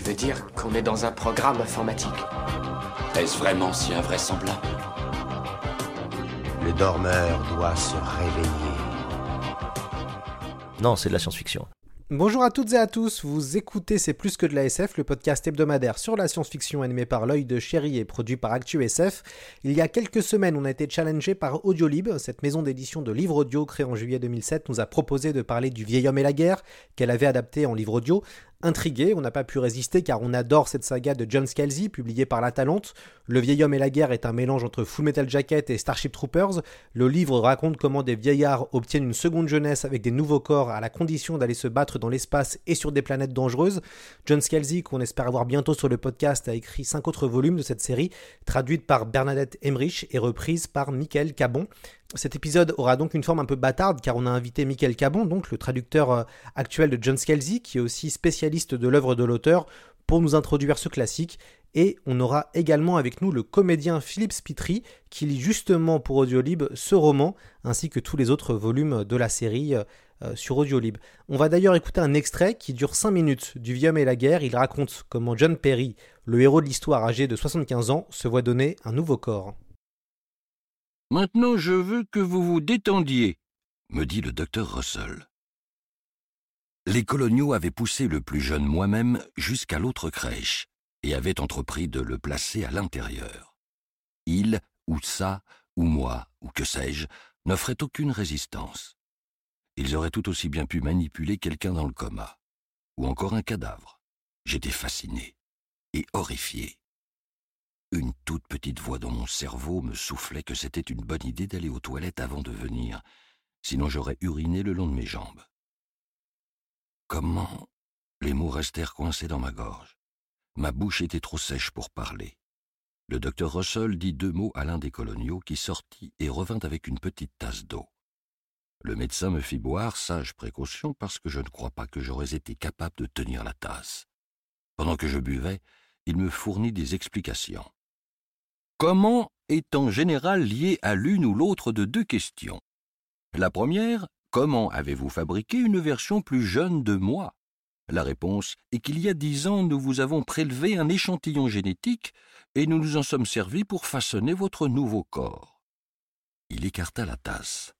Tu veux dire qu'on est dans un programme informatique Est-ce vraiment si invraisemblable Le dormeur doit se réveiller. Non, c'est de la science-fiction. Bonjour à toutes et à tous, vous écoutez C'est plus que de la SF, le podcast hebdomadaire sur la science-fiction animé par l'œil de chéri et produit par ActuSF. Il y a quelques semaines, on a été challengé par Audiolib, cette maison d'édition de livres audio créée en juillet 2007 nous a proposé de parler du vieil homme et la guerre, qu'elle avait adapté en livre audio, Intrigué, on n'a pas pu résister car on adore cette saga de John Scalzi publiée par La Talente. Le vieil homme et la guerre est un mélange entre Full Metal Jacket et Starship Troopers. Le livre raconte comment des vieillards obtiennent une seconde jeunesse avec des nouveaux corps à la condition d'aller se battre dans l'espace et sur des planètes dangereuses. John Scalzi, qu'on espère avoir bientôt sur le podcast, a écrit cinq autres volumes de cette série, traduite par Bernadette Emmerich et reprise par Michael Cabon. Cet épisode aura donc une forme un peu bâtarde car on a invité Michael Cabon, donc le traducteur euh, actuel de John Scalzi, qui est aussi spécialiste de l'œuvre de l'auteur, pour nous introduire ce classique. Et on aura également avec nous le comédien Philippe Spitry, qui lit justement pour Audiolib ce roman, ainsi que tous les autres volumes de la série euh, sur Audiolib. On va d'ailleurs écouter un extrait qui dure 5 minutes du Vieux et la guerre. Il raconte comment John Perry, le héros de l'histoire âgé de 75 ans, se voit donner un nouveau corps. Maintenant, je veux que vous vous détendiez, me dit le docteur Russell. Les coloniaux avaient poussé le plus jeune moi-même jusqu'à l'autre crèche et avaient entrepris de le placer à l'intérieur. Il, ou ça, ou moi, ou que sais-je, n'offraient aucune résistance. Ils auraient tout aussi bien pu manipuler quelqu'un dans le coma, ou encore un cadavre. J'étais fasciné et horrifié. Une toute petite voix dans mon cerveau me soufflait que c'était une bonne idée d'aller aux toilettes avant de venir, sinon j'aurais uriné le long de mes jambes. Comment? Les mots restèrent coincés dans ma gorge. Ma bouche était trop sèche pour parler. Le docteur Russell dit deux mots à l'un des coloniaux qui sortit et revint avec une petite tasse d'eau. Le médecin me fit boire, sage précaution, parce que je ne crois pas que j'aurais été capable de tenir la tasse. Pendant que je buvais, il me fournit des explications. Comment est en général lié à l'une ou l'autre de deux questions? La première, comment avez-vous fabriqué une version plus jeune de moi? La réponse est qu'il y a dix ans, nous vous avons prélevé un échantillon génétique et nous nous en sommes servis pour façonner votre nouveau corps. Il écarta la tasse.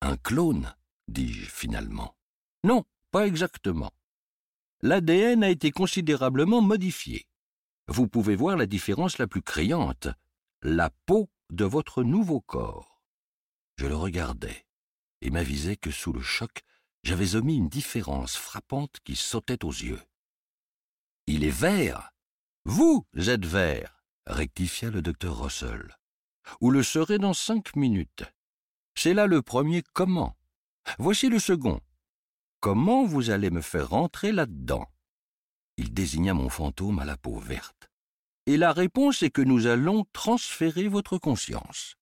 Un clone dis-je finalement. Non, pas exactement. L'ADN a été considérablement modifié vous pouvez voir la différence la plus criante, la peau de votre nouveau corps. Je le regardais et m'avisais que sous le choc, j'avais omis une différence frappante qui sautait aux yeux. Il est vert. Vous êtes vert, rectifia le docteur Russell. Ou le serez dans cinq minutes. C'est là le premier comment. Voici le second. Comment vous allez me faire rentrer là-dedans? Il désigna mon fantôme à la peau verte. Et la réponse est que nous allons transférer votre conscience.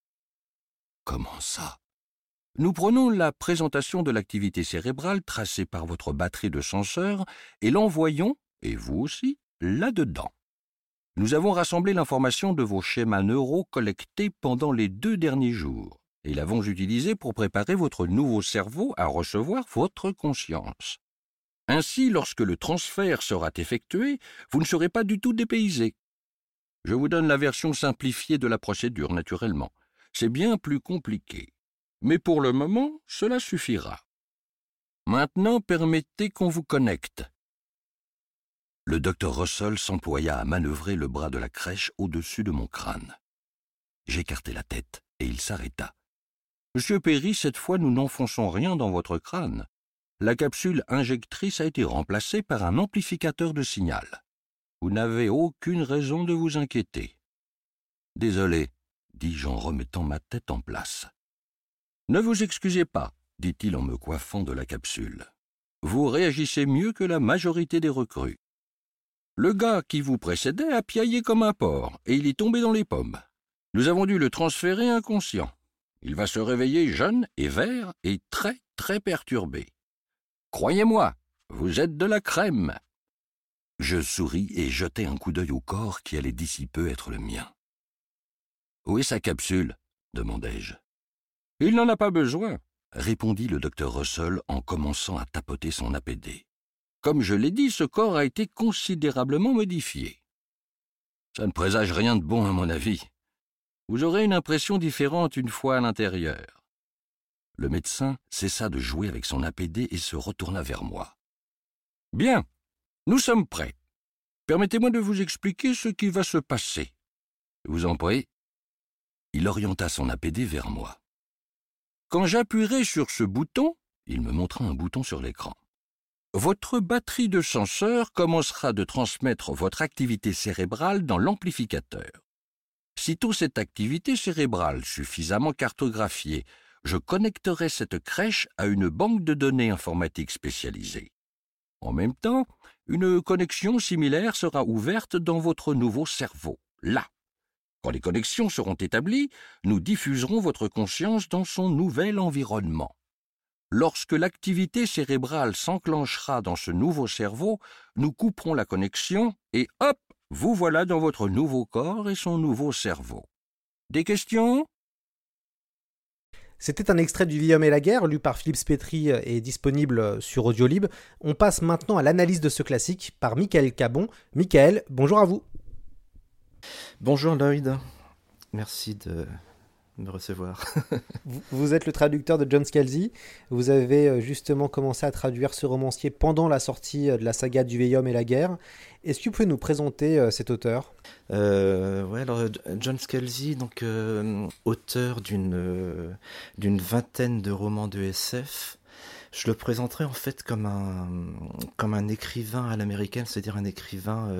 Comment ça? Nous prenons la présentation de l'activité cérébrale tracée par votre batterie de senseurs et l'envoyons, et vous aussi, là-dedans. Nous avons rassemblé l'information de vos schémas neuraux collectés pendant les deux derniers jours et l'avons utilisé pour préparer votre nouveau cerveau à recevoir votre conscience? Ainsi, lorsque le transfert sera effectué, vous ne serez pas du tout dépaysé. Je vous donne la version simplifiée de la procédure, naturellement. C'est bien plus compliqué. Mais pour le moment, cela suffira. Maintenant, permettez qu'on vous connecte. Le docteur Russell s'employa à manœuvrer le bras de la crèche au-dessus de mon crâne. J'écartai la tête et il s'arrêta. Monsieur Perry, cette fois nous n'enfonçons rien dans votre crâne la capsule injectrice a été remplacée par un amplificateur de signal. Vous n'avez aucune raison de vous inquiéter. Désolé, dis-je en remettant ma tête en place. Ne vous excusez pas, dit-il en me coiffant de la capsule. Vous réagissez mieux que la majorité des recrues. Le gars qui vous précédait a piaillé comme un porc, et il est tombé dans les pommes. Nous avons dû le transférer inconscient. Il va se réveiller jeune et vert et très, très perturbé. Croyez-moi, vous êtes de la crème. Je souris et jetai un coup d'œil au corps qui allait d'ici peu être le mien. Où est sa capsule? demandai-je. Il n'en a pas besoin, répondit le docteur Russell en commençant à tapoter son APD. Comme je l'ai dit, ce corps a été considérablement modifié. Ça ne présage rien de bon à mon avis. Vous aurez une impression différente une fois à l'intérieur. Le médecin cessa de jouer avec son APD et se retourna vers moi. Bien, nous sommes prêts. Permettez-moi de vous expliquer ce qui va se passer. Vous en prie. Il orienta son APD vers moi. Quand j'appuierai sur ce bouton, il me montra un bouton sur l'écran. Votre batterie de senseurs commencera de transmettre votre activité cérébrale dans l'amplificateur. Sitôt cette activité cérébrale suffisamment cartographiée, je connecterai cette crèche à une banque de données informatiques spécialisée. En même temps, une connexion similaire sera ouverte dans votre nouveau cerveau, là. Quand les connexions seront établies, nous diffuserons votre conscience dans son nouvel environnement. Lorsque l'activité cérébrale s'enclenchera dans ce nouveau cerveau, nous couperons la connexion et hop, vous voilà dans votre nouveau corps et son nouveau cerveau. Des questions? C'était un extrait du Vieil et la guerre, lu par Philippe Spetri et disponible sur Audiolib. On passe maintenant à l'analyse de ce classique par Michael Cabon. Michael, bonjour à vous. Bonjour Lloyd, merci de me recevoir. vous êtes le traducteur de John Scalzi. Vous avez euh, justement commencé à traduire ce romancier pendant la sortie euh, de la saga du Vieil et la guerre. Est-ce que vous pouvez nous présenter euh, cet auteur? Euh, ouais, alors John Scalzi, donc auteur d'une d'une vingtaine de romans de SF. Je le présenterai en fait comme un comme un écrivain à l'américaine, c'est-à-dire un écrivain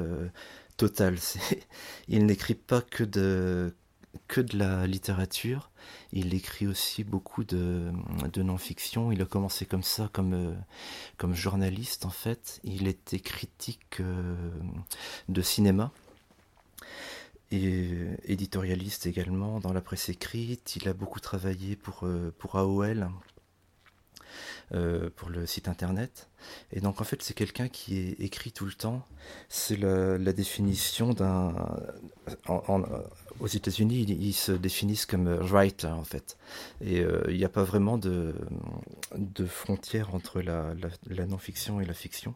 total. Il n'écrit pas que de que de la littérature. Il écrit aussi beaucoup de, non-fiction. Il a commencé comme ça, comme, euh, journaliste en fait. Il était critique euh, de cinéma et éditorialiste également dans la presse écrite. Il a beaucoup travaillé pour, euh, AOL, pour le site internet. Et donc en fait c'est quelqu'un qui écrit tout le temps. C'est la, définition d'un aux États-Unis, ils, se définissent comme euh, writer en fait. Et euh, il n'y a pas vraiment de, de frontière entre la, non-fiction et la fiction.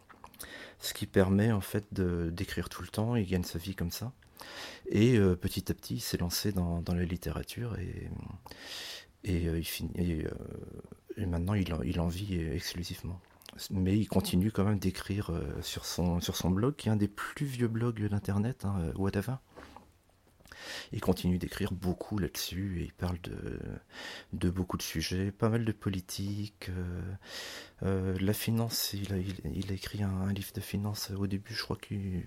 Ce qui permet en fait d'écrire tout le temps, il gagne sa vie comme ça. Et euh, petit à petit, il s'est lancé dans, la littérature et, maintenant il en, vit exclusivement mais il continue quand même d'écrire sur, son, sur son blog, qui est un des plus vieux blogs d'Internet, hein, Whatever. Il continue d'écrire beaucoup là-dessus et il parle de, beaucoup de sujets, pas mal de politique, euh, euh, la finance. Il a, il, a écrit un, livre de finance au début, je crois qu'il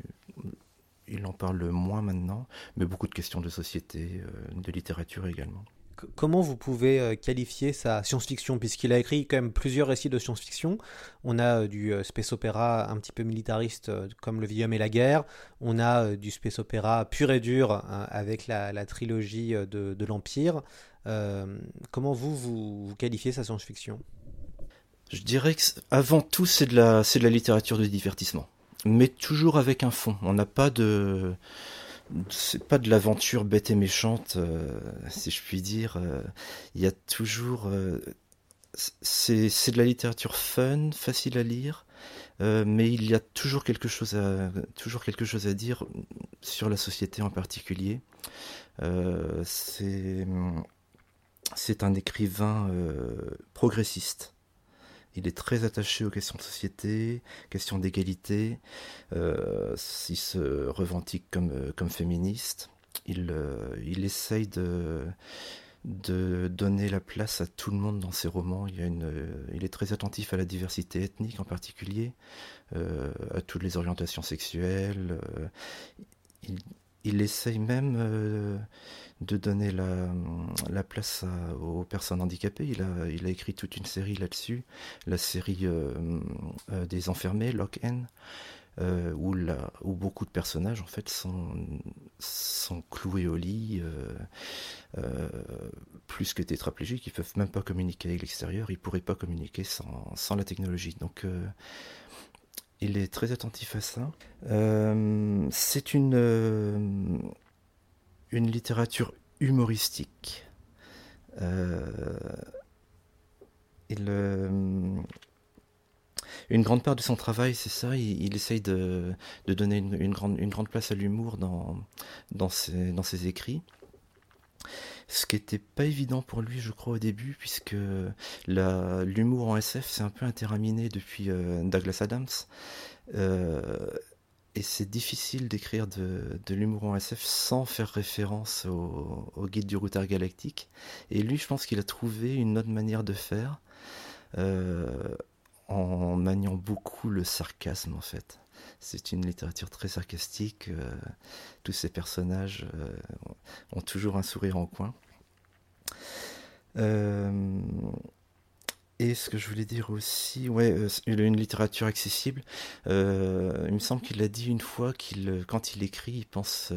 il en parle moins maintenant, mais beaucoup de questions de société, euh, de littérature également comment vous pouvez euh, qualifier sa science-fiction? Puisqu'il a écrit quand même plusieurs récits de science-fiction. On a euh, du euh, space opéra un petit peu militariste comme Le Vieil Homme et la Guerre. On a du space opéra pur et dur hein, avec la, trilogie de, l'Empire. comment vous, vous, qualifiez sa science-fiction? Je dirais que avant tout, c'est de, la, de la littérature de divertissement. Mais toujours avec un fond. On n'a pas de c'est pas de l'aventure bête et méchante, euh, si je puis dire. Euh, il y a toujours. Euh, c'est, de la littérature fun, facile à lire, mais il y a toujours quelque chose à toujours quelque chose à dire sur la société en particulier. c'est un écrivain progressiste. Il est très attaché aux questions de société, questions d'égalité. Euh, il se revendique comme, euh, comme féministe. Il, euh, il essaye de, de donner la place à tout le monde dans ses romans. Il, il est très attentif à la diversité ethnique en particulier, à toutes les orientations sexuelles. Il essaye même de donner la, place aux personnes handicapées. Il a, écrit toute une série là-dessus, la série euh, euh, des enfermés, Lock-In. euh, où, beaucoup de personnages en fait sont, cloués au lit, euh, euh, plus que tétraplégiques, ils peuvent même pas communiquer avec l'extérieur, ils pourraient pas communiquer sans, sans la technologie. Donc il est très attentif à ça. C'est une, une littérature humoristique. il, une grande part de son travail, c'est ça. Il, essaye de, donner une, grande, place à l'humour dans ses écrits. Ce qui n'était pas évident pour lui, je crois, au début, puisque l'humour en SF, c'est un peu interaminé depuis euh, Douglas Adams. Euh, et c'est difficile d'écrire de, l'humour en SF sans faire référence au, au, guide du routard galactique. Et lui, je pense qu'il a trouvé une autre manière de faire. Euh, en maniant beaucoup le sarcasme en fait. C'est une littérature très sarcastique. Euh, tous ces personnages euh, ont toujours un sourire en coin. Euh, et ce que je voulais dire aussi, ouais, une littérature accessible. il me semble qu'il a dit une fois qu'il, quand il écrit, il pense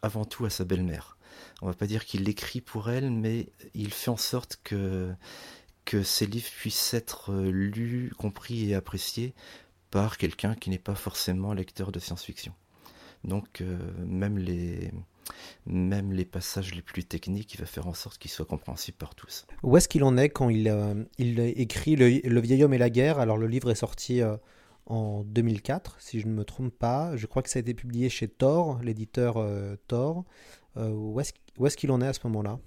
avant tout à sa belle-mère. On va pas dire qu'il écrit pour elle, mais il fait en sorte que que livres puissent être lus, compris et appréciés par quelqu'un qui n'est pas forcément lecteur de science-fiction. Donc euh, même, les, passages les plus techniques, il va faire en sorte qu'ils soient compréhensibles par tous. Où est-ce qu'il en est quand il, euh, il écrit le, vieil homme et la guerre? Alors le livre est sorti en 2004, si je ne me trompe pas. Je crois que ça a été publié chez Thor, l'éditeur Thor. où est-ce qu'il en est à ce moment-là?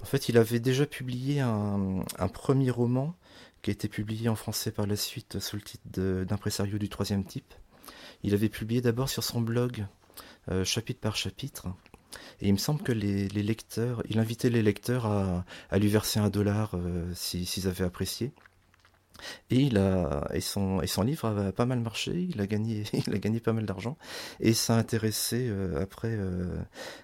En fait, il avait déjà publié un, premier roman qui a été publié en français par la suite sous le titre d'Impresario du troisième type. Il avait publié d'abord sur son blog, euh, chapitre par chapitre. Et il me semble que les, lecteurs, il invitait les lecteurs à, lui verser un dollar euh, s'ils avaient apprécié. Et, son, livre a pas mal marché, il a gagné, il a gagné pas mal d'argent. Et ça a intéressé euh, après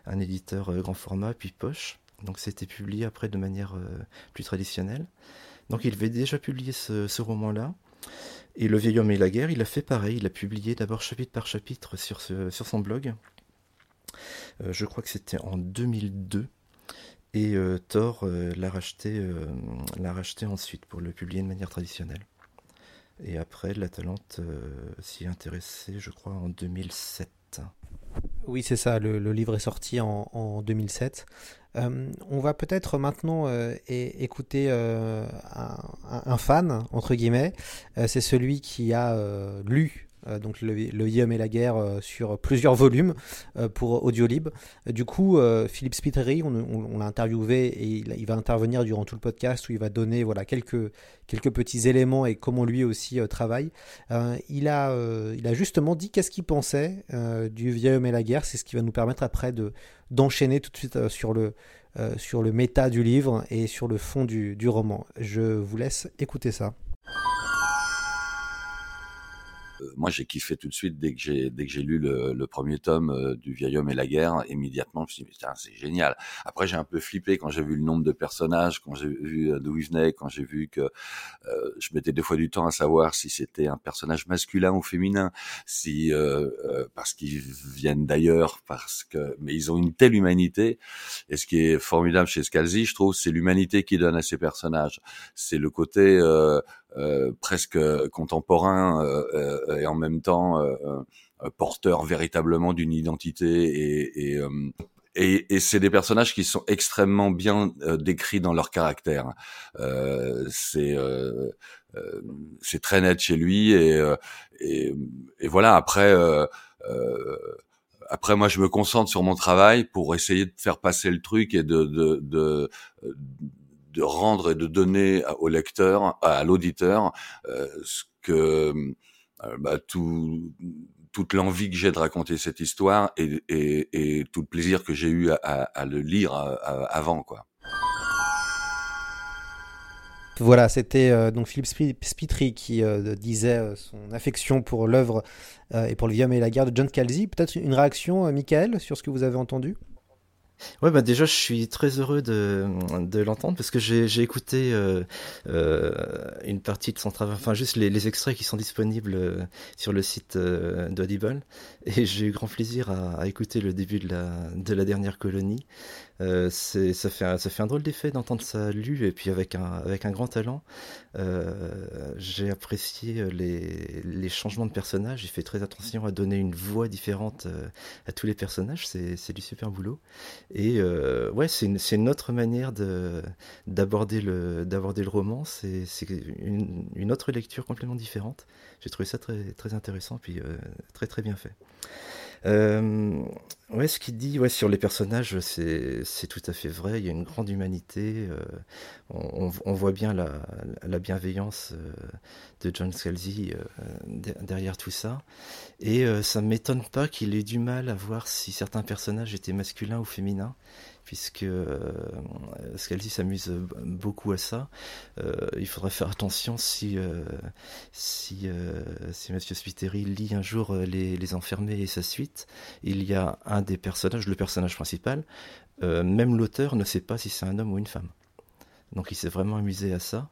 un éditeur grand format, puis Poche. Donc c'était publié après de manière euh, plus traditionnelle. Donc il avait déjà publié ce, roman-là. Et Le vieil homme et la guerre, il a fait pareil. Il a publié d'abord chapitre par chapitre sur, son blog. Euh, je crois que c'était en 2002. Et euh, Thor l'a racheté, racheté ensuite pour le publier de manière traditionnelle. Et après, La Talente s'y est intéressée, je crois, en 2007. Oui, c'est ça, le, livre est sorti en, en 2007. Euh, on va peut-être maintenant euh, écouter euh, un, fan, entre guillemets. c'est celui qui a lu donc le, le Yom et la guerre sur plusieurs volumes pour Audiolib. du coup, Philippe Spiteri, on, l'a interviewé et il, va intervenir durant tout le podcast où il va donner voilà, quelques, quelques petits éléments et comment lui aussi travaille. il, a, il a justement dit qu'est-ce qu'il pensait du Vieux Homme et la guerre. C'est ce qui va nous permettre après de, d'enchaîner tout de suite euh, sur le, euh, sur le méta du livre et sur le fond du, du roman. Je vous laisse écouter ça. Euh, moi, j'ai kiffé tout de suite dès que j'ai dès que j'ai lu le, le, premier tome euh, du Vieil homme et la guerre. Immédiatement, je me suis dit c'est génial. Après, j'ai un peu flippé quand j'ai vu le nombre de personnages, quand j'ai vu euh, d'où ils venaient, quand j'ai vu que je mettais des fois du temps à savoir si c'était un personnage masculin ou féminin, si parce qu'ils viennent d'ailleurs, parce que mais ils ont une telle humanité. Et ce qui est formidable chez Scalzi, je trouve, c'est l'humanité qui donne à ces personnages. C'est le côté euh, presque contemporain euh, euh, et en même temps porteur véritablement d'une identité et, et et, et c'est des personnages qui sont extrêmement bien décrits dans leur caractère. Euh, c'est euh, c'est très net chez lui et, et, et voilà. Après, après moi, je me concentre sur mon travail pour essayer de faire passer le truc et de, de, de de rendre et de donner au lecteur, à l'auditeur, euh, ce que euh, bah, tout, toute l'envie que j'ai de raconter cette histoire et, tout le plaisir que j'ai eu à, le lire euh, avant, quoi. Voilà, c'était donc Philippe Spitry qui disait son affection pour l'œuvre et pour le Vieux et la guerre de John Scalzi. Peut-être une réaction, Michael, sur ce que vous avez entendu? Ouais, bah déjà, je suis très heureux de, l'entendre parce que j'ai écouté euh, euh, une partie de son travail, enfin juste les, extraits qui sont disponibles euh, sur le site d'Audible et j'ai eu grand plaisir à, à, écouter le début de la, de la dernière colonie. Euh, ça, fait un, drôle d'effet d'entendre ça lu et puis avec un, grand talent. Euh, j'ai apprécié les, changements de personnages. Il fait très attention à donner une voix différente euh, à tous les personnages. C'est du super boulot. Et euh, ouais, c'est une, autre manière d'aborder le, roman. C'est une, autre lecture complètement différente. J'ai trouvé ça très, très intéressant puis très très bien fait. Euh, ouais, ce qu'il dit ouais, sur les personnages, c'est tout à fait vrai. Il y a une grande humanité. Euh, on, voit bien la, la bienveillance euh, de John Scalzi derrière tout ça. Et ça ne m'étonne pas qu'il ait du mal à voir si certains personnages étaient masculins ou féminins puisque euh, Scalzi s'amuse beaucoup à ça. Euh, il faudrait faire attention si euh, si, si Mathieu Spiteri lit un jour les, les Enfermés et sa suite. Il y a un des personnages, le personnage principal, même l'auteur ne sait pas si c'est un homme ou une femme. Donc il s'est vraiment amusé à ça.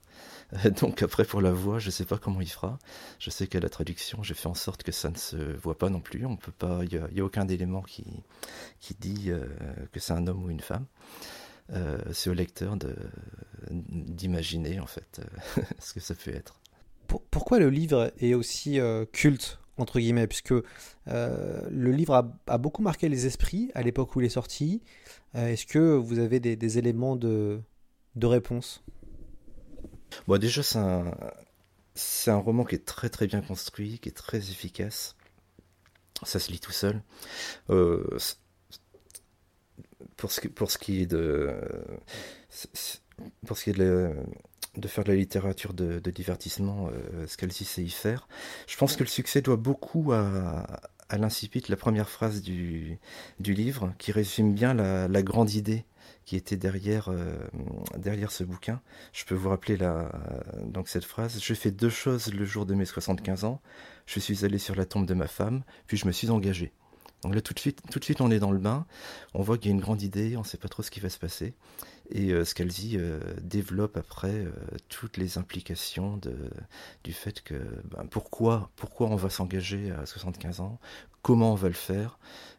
Donc après pour la voix, je sais pas comment il fera. Je sais qu'à la traduction, j'ai fait en sorte que ça ne se voit pas non plus. On peut pas, il y, a aucun élément qui qui dit euh, que c'est un homme ou une femme. Euh, c'est au lecteur d'imaginer en fait euh, ce que ça peut être. Pour, pourquoi le livre est aussi culte entre guillemets, puisque le livre a, a, beaucoup marqué les esprits à l'époque où il est sorti. Est-ce que vous avez des, des éléments de, de réponse? Bon, déjà, c'est un, un roman qui est très très bien construit, qui est très efficace. Ça se lit tout seul. Euh, pour, ce, pour ce qui est de. Pour ce qui est de, de faire de la littérature de, divertissement, euh, Scalzi sait y faire. Je pense que le succès doit beaucoup à, à l'incipit, la première phrase du, du livre, qui résume bien la grande idée qui était derrière, euh, derrière ce bouquin. Je peux vous rappeler donc cette phrase. Je fais deux choses le jour de mes 75 ans. Je suis allé sur la tombe de ma femme, puis je me suis engagé. Donc là, tout de suite, tout de suite, on est dans le bain. On voit qu'il y a une grande idée, on ne sait pas trop ce qui va se passer. Et euh, Scalzi euh, développe après euh, toutes les implications du fait que ben, pourquoi, pourquoi on va s'engager à 75 ans, comment on va le faire.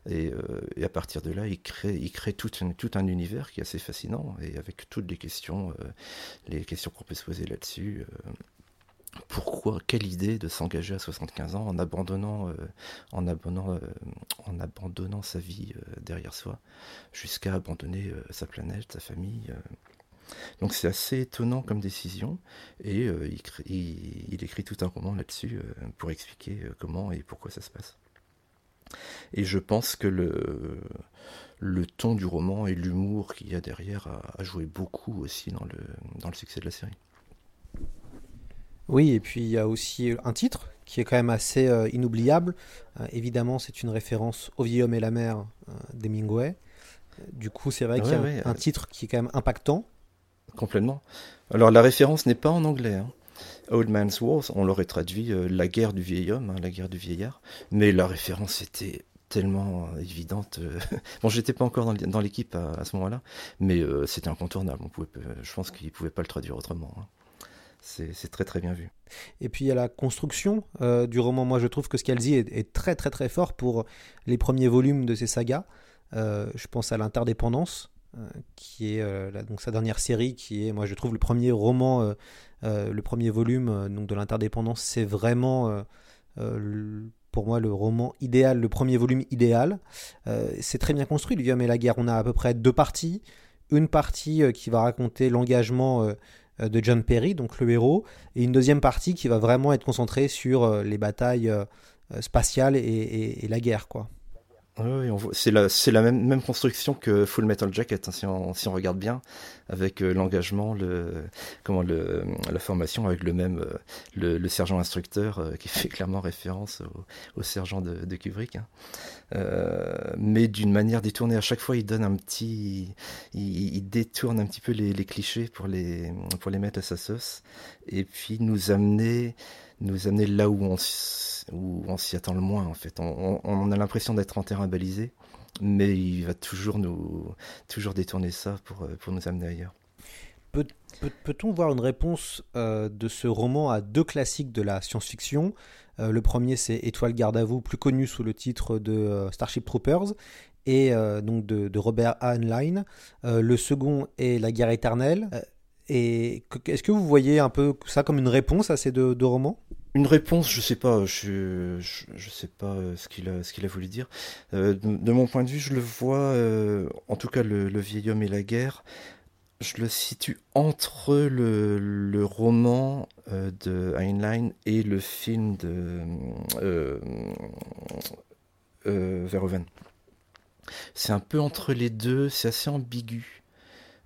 Et, euh, et, à partir de là, il crée, il crée tout, un, univers qui est assez fascinant et avec toutes les questions, euh, les questions qu'on peut se poser là-dessus. Euh, pourquoi, quelle idée de s'engager à 75 ans en abandonnant, sa vie derrière soi, jusqu'à abandonner sa planète, sa famille. Donc c'est assez étonnant comme décision, et il, il, écrit tout un roman là-dessus pour expliquer comment et pourquoi ça se passe. Et je pense que le, le ton du roman et l'humour qu'il y a derrière a, a, joué beaucoup aussi dans le, dans le succès de la série. Oui, et puis il y a aussi un titre qui est quand même assez euh, inoubliable. Euh, évidemment, c'est une référence au vieil homme et la mer euh, d'Hemingway. Du coup, c'est vrai ouais, qu'il y a ouais, un titre qui est quand même impactant. Complètement. Alors, la référence n'est pas en anglais. Hein. Old Man's War, on l'aurait traduit la guerre du vieil homme, hein, la guerre du vieillard. Mais la référence était tellement évidente. bon, j'étais pas encore dans l'équipe à, ce moment-là, mais c'était incontournable. On pouvait, je pense qu'il pouvait pas le traduire autrement. Hein c'est très très bien vu. Et puis il y a la construction euh, du roman. Moi je trouve que Scalzi est, est, très très très fort pour les premiers volumes de ses sagas. Euh, je pense à l'interdépendance, euh, qui est la, donc sa dernière série, qui est moi je trouve le premier roman, le premier volume donc de l'interdépendance. C'est vraiment le, pour moi le roman idéal, le premier volume idéal. c'est très bien construit. Le et la guerre. On a à peu près deux parties. Une partie qui va raconter l'engagement euh, de John Perry, donc le héros, et une deuxième partie qui va vraiment être concentrée sur euh, les batailles euh, spatiales et, et, la guerre, quoi. Oui, c'est la, la même, même, construction que Full Metal Jacket, hein, si, on, si, on, regarde bien, avec euh, l'engagement, le, comment le, la formation, avec le même, euh, le, le, sergent instructeur euh, qui fait clairement référence au, au sergent de, de Kubrick. Hein. mais d'une manière détournée, à chaque fois, il donne un petit, il, il détourne un petit peu les, les, clichés pour les, pour les mettre à sa sauce, et puis nous amener nous amener là où on, s'y attend le moins en fait. On, a l'impression d'être en terrain balisé, mais il va toujours nous toujours détourner ça pour, pour nous amener ailleurs. Peut-on voir une réponse euh, de ce roman à deux classiques de la science-fiction? Euh, Le premier, c'est Étoile garde à vous, plus connu sous le titre de euh, Starship Troopers, et donc de, Robert Heinlein. le second est La guerre éternelle. Et est-ce que vous voyez un peu ça comme une réponse à ces deux, romans? Une réponse, je sais pas, je, je, sais pas ce qu'il a, ce qu'il a voulu dire. de, mon point de vue, je le vois, en tout cas le, vieil homme et la guerre, je le situe entre le, roman euh, de Heinlein et le film de euh, euh, Verhoeven. C'est un peu entre les deux, c'est assez ambigu.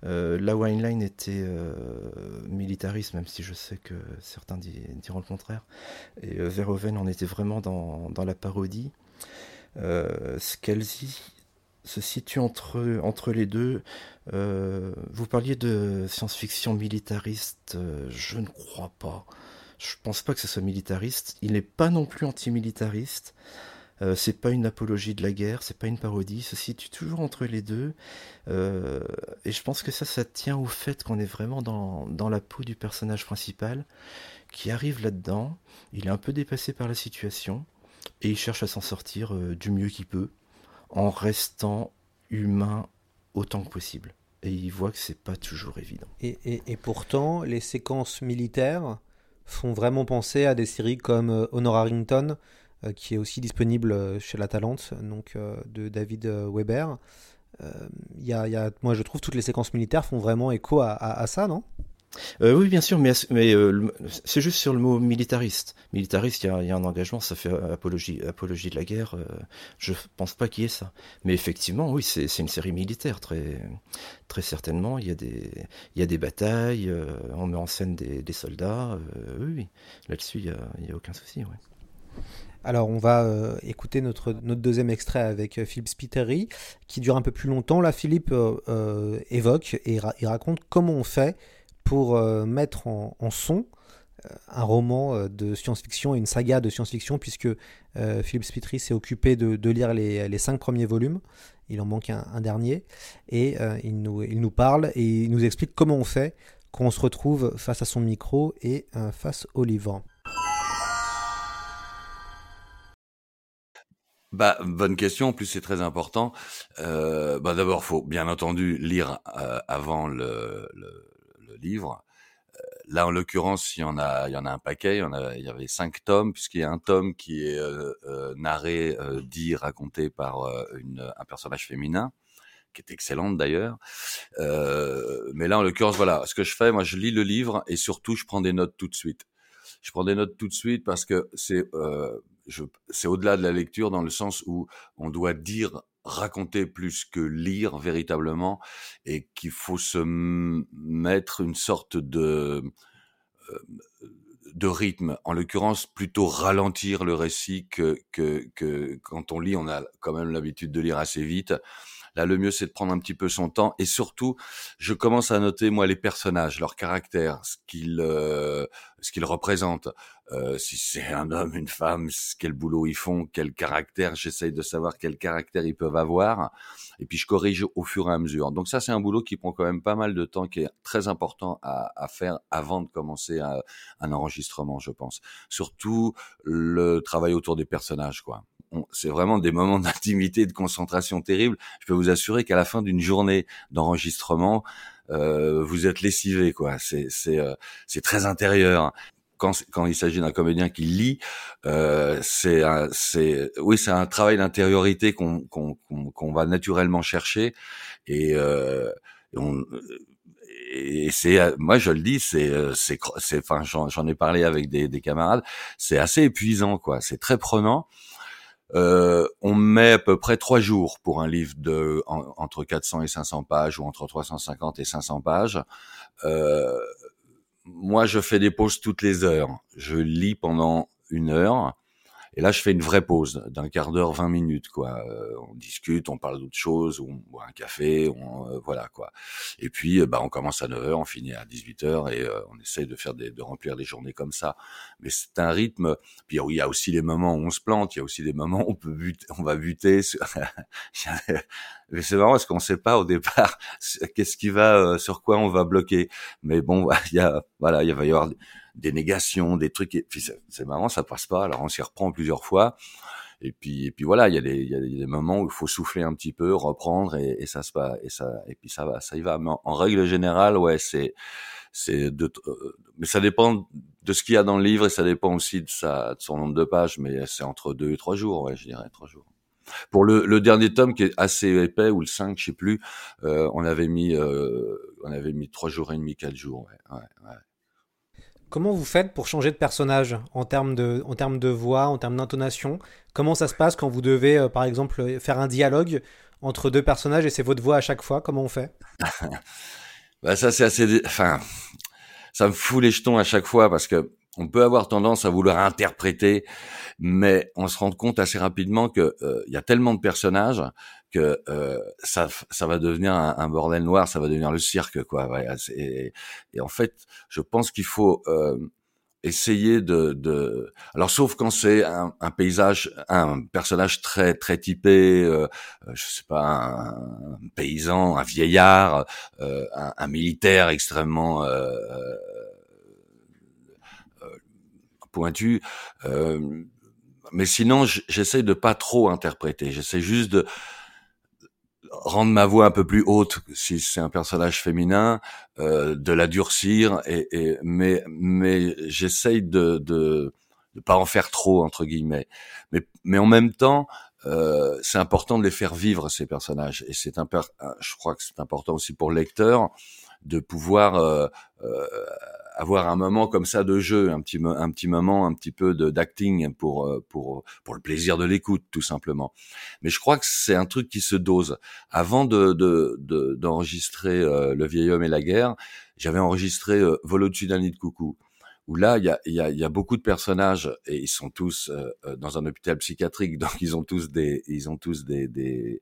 Là où Heinlein était militariste, même si je sais que certains diront le contraire, et Verhoeven en était vraiment dans, la parodie. Scalzi se situe entre, entre les deux. Euh, vous parliez de science-fiction militariste, euh, je ne crois pas. Je pense pas que ce soit militariste. Il n'est pas non plus antimilitariste. Euh, c'est pas une apologie de la guerre, c'est pas une parodie. Il se situe toujours entre les deux. Euh, et je pense que ça, ça tient au fait qu'on est vraiment dans, dans la peau du personnage principal qui arrive là-dedans. Il est un peu dépassé par la situation et il cherche à s'en sortir du mieux qu'il peut en restant humain autant que possible. Et il voit que c'est pas toujours évident. Et, pourtant, les séquences militaires font vraiment penser à des séries comme euh, Honor Harrington, euh, qui est aussi disponible euh, chez La Talente, donc de David Weber. Y y a, moi, je trouve toutes les séquences militaires font vraiment écho à ça, non? Euh, oui, bien sûr, mais, euh, c'est juste sur le mot militariste. Militariste, il y a, un engagement, ça fait apologie, apologie de la guerre. Euh, je pense pas qu'il y ait ça. Mais effectivement, oui, c'est une série militaire, très, très certainement. Il y a des, y a des batailles, euh, on met en scène des, soldats. oui, là-dessus, il y a, aucun souci. Alors on va écouter notre, notre deuxième extrait avec Philippe Spiteri, qui dure un peu plus longtemps. Là, Philippe évoque et raconte comment on fait pour euh, mettre en, son euh, un roman euh, de science-fiction et une saga de science-fiction, puisque Philippe Spitry s'est occupé de, lire les, cinq premiers volumes. Il en manque un, dernier. Et il, nous, il nous parle et il nous explique comment on fait quand on se retrouve face à son micro et face au livre. Bah, bonne question. En plus, c'est très important. Euh, bah, d'abord, faut bien entendu lire avant le, livre. Euh, là, en l'occurrence, il y en a, il y en a un paquet. Il y, en a, il y avait cinq tomes, puisqu'il y a un tome qui est euh, euh, narré, dit, raconté par une, un personnage féminin, qui est excellente d'ailleurs. mais là, en l'occurrence, voilà, ce que je fais, moi, je lis le livre et surtout, je prends des notes tout de suite. Je prends des notes tout de suite parce que c'est, c'est au-delà de la lecture dans le sens où on doit dire raconter plus que lire véritablement et qu'il faut se mettre une sorte de euh, de rythme, en l'occurrence plutôt ralentir le récit que, que, que quand on lit, on a quand même l'habitude de lire assez vite. Là, le mieux, c'est de prendre un petit peu son temps. Et surtout, je commence à noter, moi, les personnages, leur caractère, ce qu'ils euh, ce qu'ils représentent. Euh, si c'est un homme, une femme, quel boulot ils font, quel caractère. J'essaye de savoir quel caractère ils peuvent avoir. Et puis, je corrige au fur et à mesure. Donc ça, c'est un boulot qui prend quand même pas mal de temps, qui est très important à, à faire avant de commencer un, un enregistrement, je pense. Surtout le travail autour des personnages, quoi c'est vraiment des moments d'intimité, de concentration terrible. Je peux vous assurer qu'à la fin d'une journée d'enregistrement, euh, vous êtes lessivé, quoi. C'est c'est euh, c'est très intérieur. Quand, quand il s'agit d'un comédien qui lit, euh, c'est c'est oui c'est un travail d'intériorité qu'on qu'on qu'on va naturellement chercher et, euh, on, et c'est moi je le dis c'est c'est c'est enfin j'en ai parlé avec des, des camarades c'est assez épuisant quoi c'est très prenant euh, on met à peu près trois jours pour un livre de entre 400 et 500 pages ou entre 350 et 500 pages. Euh, moi, je fais des pauses toutes les heures. Je lis pendant une heure Et là, je fais une vraie pause d'un quart d'heure, 20 minutes, quoi. Euh, on discute, on parle d'autre chose, on boit un café, on, euh, voilà, quoi. Et puis, bah, on commence à 9 h on finit à 18 h et on essaye de faire des, de remplir des journées comme ça. Mais c'est un rythme. Puis il y a aussi les moments où on se plante, il y a aussi des moments où on peut buter, on va buter. Mais c'est marrant parce qu'on ne sait pas au départ qu'est-ce qui va, sur quoi on va bloquer. Mais bon, il y a, voilà, il va y avoir des négations, des trucs. Et puis c'est marrant, ça passe pas. Alors on s'y reprend plusieurs fois. Et puis, et puis voilà, il y, a des, il y a des moments où il faut souffler un petit peu, reprendre, et, ça se passe, et ça, et puis ça va, ça y va. Mais en, règle générale, ouais, c'est, c'est de, euh, mais ça dépend de ce qu'il y a dans le livre et ça dépend aussi de sa, de son nombre de pages. Mais c'est entre deux et trois jours, ouais, je dirais trois jours. Pour le, le, dernier tome qui est assez épais ou le 5, je sais plus, euh, on avait mis, euh, on avait mis trois jours et demi, quatre jours. Ouais, ouais. Comment vous faites pour changer de personnage en termes de, en termes de voix, en termes d'intonation? Comment ça se passe quand vous devez, euh, par exemple, faire un dialogue entre deux personnages et c'est votre voix à chaque fois? Comment on fait? Bah Ça, c'est assez. Enfin, ça me fout les jetons à chaque fois parce que on peut avoir tendance à vouloir interpréter, mais on se rend compte assez rapidement que euh, il y a tellement de personnages que euh, ça, ça va devenir un, bordel noir, ça va devenir le cirque, quoi. et, et, en fait, je pense qu'il faut euh, essayer de, de, alors sauf quand c'est un, un, paysage, un personnage très très typé, euh, je sais pas, un, paysan, un vieillard, euh, un, un, militaire extrêmement euh, pointu. mais sinon, j'essaie de pas trop interpréter. J'essaie juste de rendre ma voix un peu plus haute si c'est un personnage féminin, euh, de la durcir, et, et mais mais j'essaye de, de de pas en faire trop entre guillemets. Mais mais en même temps, euh, c'est important de les faire vivre ces personnages, et c'est je crois que c'est important aussi pour le lecteur de pouvoir euh, euh avoir un moment comme ça de jeu, un petit un petit moment, un petit peu de d'acting pour euh, pour pour le plaisir de l'écoute tout simplement. Mais je crois que c'est un truc qui se dose. Avant de d'enregistrer euh, Le vieil homme et la guerre, j'avais enregistré euh, Vol au-dessus d'un nid de coucou où là, il y a, y, a, y a, beaucoup de personnages et ils sont tous dans un hôpital psychiatrique, donc ils ont tous des, ils ont tous des, des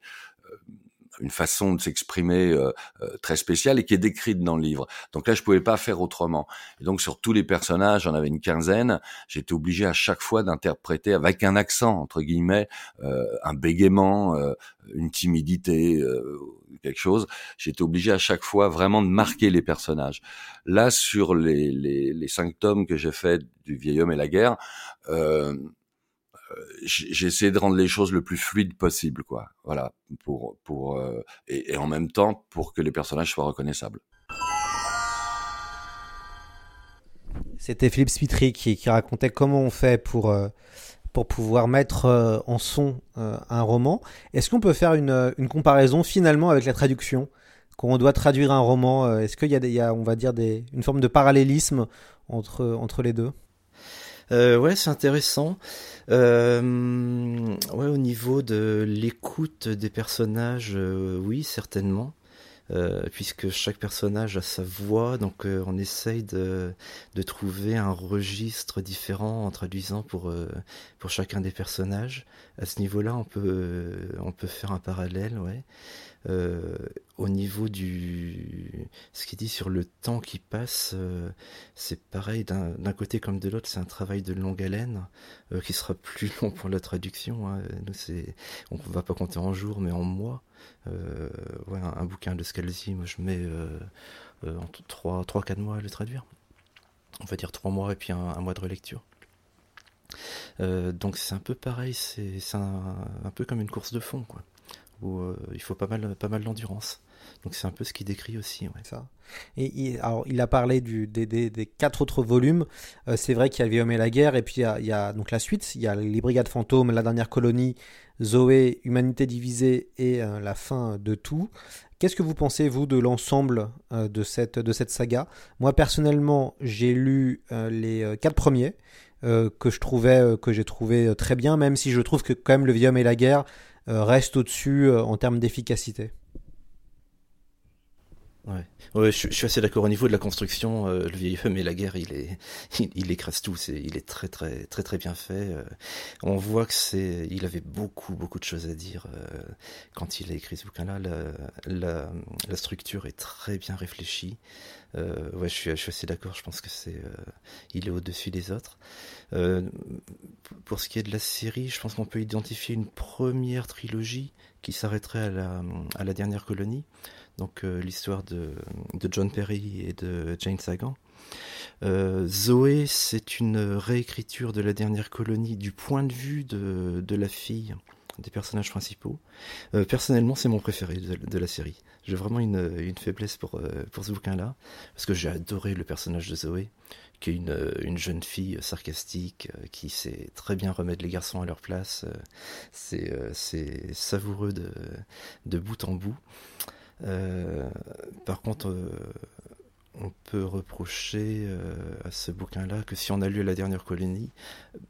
une façon de s'exprimer euh, euh, très spéciale et qui est décrite dans le livre. Donc là, je pouvais pas faire autrement. Et donc sur tous les personnages, j'en avais une quinzaine. J'étais obligé à chaque fois d'interpréter avec un accent entre guillemets, euh, un bégaiement, une timidité, quelque chose. J'étais obligé à chaque fois vraiment de marquer les personnages. Là, sur les, les, les cinq tomes que j'ai fait du vieil homme et la guerre. Euh, j'ai essayé de rendre les choses le plus fluide possible, quoi. Voilà, pour pour euh, et, et, en même temps pour que les personnages soient reconnaissables. C'était Philippe Spitry qui, qui, racontait comment on fait pour euh, pour pouvoir mettre euh, en son un roman. Est-ce qu'on peut faire une, une, comparaison finalement avec la traduction? Quand on doit traduire un roman Est-ce qu'il y a, des, il y a, on va dire, des, une forme de parallélisme entre entre les deux? Euh, ouais, c'est intéressant. Euh, ouais, au niveau de l'écoute des personnages, euh, oui, certainement. Euh, puisque chaque personnage a sa voix, donc euh, on essaye de, trouver un registre différent en traduisant pour, pour chacun des personnages. À ce niveau-là, on peut, on peut faire un parallèle, ouais. Euh, au niveau du ce qu'il dit sur le temps qui passe, euh, c'est pareil d'un côté comme de l'autre, c'est un travail de longue haleine euh, qui sera plus long pour la traduction. Hein. Nous, c'est on va pas compter en jours, mais en mois. Ouais, un, bouquin de Scalzi, moi je mets en 3 trois quatre mois à le traduire. On va dire trois mois et puis un, mois de relecture. donc c'est un peu pareil, c'est un, un peu comme une course de fond, quoi où euh, il faut pas mal, pas mal d'endurance. Donc c'est un peu ce qu'il décrit aussi. Ça. Et il, alors, il a parlé des, des, quatre autres volumes. Euh, c'est vrai qu'il y a Viom et la guerre, et puis il y, a, donc la suite. Il y a les Brigades fantômes, la dernière colonie, Zoé, Humanité divisée et euh, la fin de tout. Qu'est-ce que vous pensez, vous, de l'ensemble de, cette, de cette saga? Moi, personnellement, j'ai lu les quatre premiers. que je trouvais que j'ai trouvé très bien même si je trouve que quand même le Viom et la guerre euh, reste au-dessus euh, en termes d'efficacité Ouais, ouais je, suis assez d'accord au niveau de la construction. Euh, le vieil homme et la guerre, il est, il, écrase tout. C'est, il est très très très très bien fait. Euh, on voit que c'est, il avait beaucoup beaucoup de choses à dire euh, quand il a écrit ce bouquin-là. La, la, la, structure est très bien réfléchie. Ouais, je suis, je suis assez d'accord. Je pense que c'est, il est au-dessus des autres. pour ce qui est de la série, je pense qu'on peut identifier une première trilogie qui s'arrêterait à la, à la dernière colonie donc euh, l'histoire de, John Perry et de Jane Sagan. Euh, Zoé, c'est une réécriture de la dernière colonie du point de vue de, la fille des personnages principaux. Euh, personnellement, c'est mon préféré de, la série. J'ai vraiment une, faiblesse pour, pour ce bouquin-là, parce que j'ai adoré le personnage de Zoé, qui est une, jeune fille sarcastique, qui sait très bien remettre les garçons à leur place. c'est savoureux de, de bout en bout. Euh, par contre, euh, on peut reprocher euh, à ce bouquin-là que si on a lu la dernière colonie,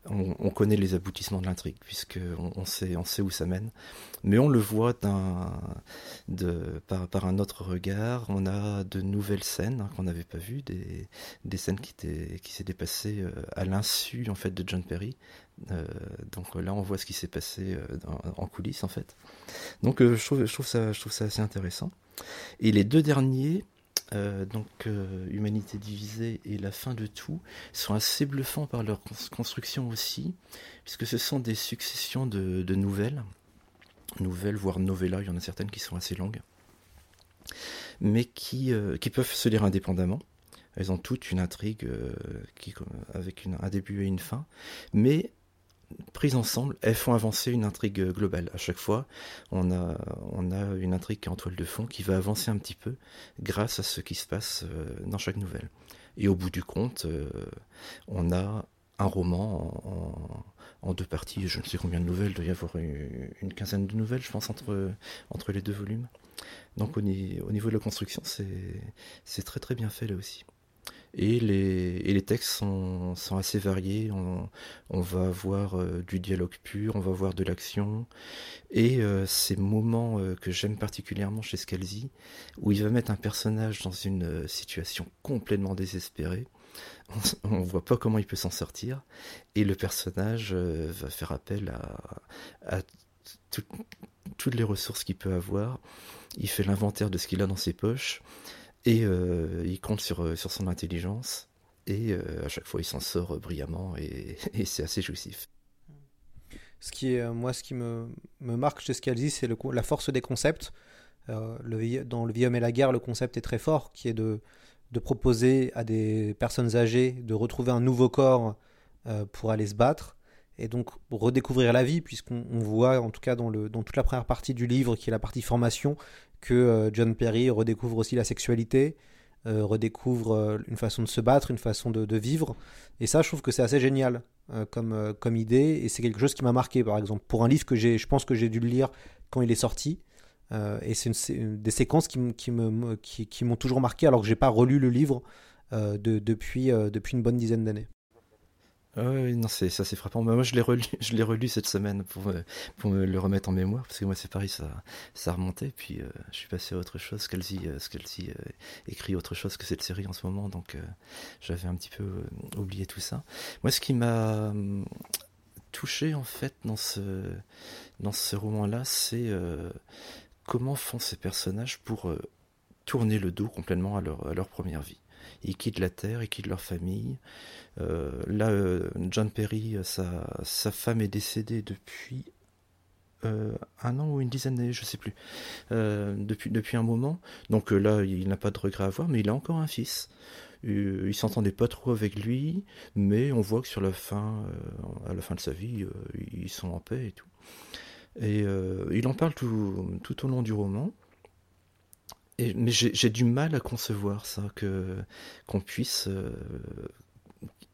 on, connaît les aboutissements de l'intrigue, puisque on, sait, on sait où ça mène. Mais on le voit par, un autre regard. On a de nouvelles scènes hein, qu'on n'avait pas vues, des, scènes qui, étaient, qui s'étaient passées à l'insu en fait de John Perry. donc là, on voit ce qui s'est passé en coulisses en fait. Donc je trouve ça, je trouve ça assez intéressant. Et les deux derniers, euh, donc euh, Humanité divisée et La fin de tout, sont assez bluffants par leur construction aussi, puisque ce sont des successions de, nouvelles, nouvelles, voire novellas, il y en a certaines qui sont assez longues, mais qui, euh, peuvent se lire indépendamment. Elles ont toutes une intrigue qui, avec un début et une fin, mais prises ensemble, elles font avancer une intrigue globale. À chaque fois, on a, une intrigue qui est en toile de fond qui va avancer un petit peu grâce à ce qui se passe euh, dans chaque nouvelle. Et au bout du compte, euh, on a un roman en, deux parties. Je ne sais combien de nouvelles, il doit y avoir une, quinzaine de nouvelles, je pense, entre, entre les deux volumes. Donc au, au niveau de la construction, c'est très très bien fait là aussi. Et les, textes sont, assez variés. On, va avoir euh, du dialogue pur, on va avoir de l'action. Et euh, ces moments euh, que j'aime particulièrement chez Scalzi, où il va mettre un personnage dans une situation complètement désespérée, on ne voit pas comment il peut s'en sortir. Et le personnage va faire appel à toutes les ressources qu'il peut avoir. Il fait l'inventaire de ce qu'il a dans ses poches. Et euh, il compte sur, euh, sur son intelligence. Et euh, à chaque fois, il s'en sort brillamment et, c'est assez jouissif. Ce qui est, moi, ce qui me, me marque chez Scalzi, c'est la force des concepts. dans Le Vieil homme et la guerre, le concept est très fort, qui est de, de proposer à des personnes âgées de retrouver un nouveau corps pour aller se battre et donc redécouvrir la vie, puisqu'on voit, en tout cas dans, le, dans toute la première partie du livre, qui est la partie formation, que euh, John Perry redécouvre aussi la sexualité, euh, redécouvre euh, une façon de se battre, une façon de, vivre. Et ça, je trouve que c'est assez génial comme, comme idée, et c'est quelque chose qui m'a marqué, par exemple, pour un livre que j'ai, je pense que j'ai dû le lire quand il est sorti. et c'est des séquences qui, qui, m'ont toujours marqué alors que j'ai pas relu le livre de, depuis, depuis une bonne dizaine d'années. Ah oui, non, c'est ça, c'est frappant. moi, je l'ai relu, je l'ai relu cette semaine pour, me le remettre en mémoire, parce que moi, c'est pareil, ça, ça a remonté. Puis, euh, je suis passé à autre chose. Scalzi, euh, Scalzi euh, écrit autre chose que cette série en ce moment, donc j'avais un petit peu oublié tout ça. Moi, ce qui m'a hum, touché en fait dans ce roman-là, c'est comment font ces personnages pour tourner le dos complètement à leur première vie ils quittent la terre, ils quittent leur famille. Euh, là, euh, John Perry, sa, sa, femme est décédée depuis euh, un an ou une dizaine d'années, je sais plus, depuis, depuis un moment. Donc là, il n'a pas de regret à avoir, mais il a encore un fils. Il s'entendait pas trop avec lui, mais on voit que sur la fin, à la fin de sa vie, ils sont en paix et tout. Et il en parle tout, tout au long du roman mais j'ai du mal à concevoir ça, qu'on puisse, euh,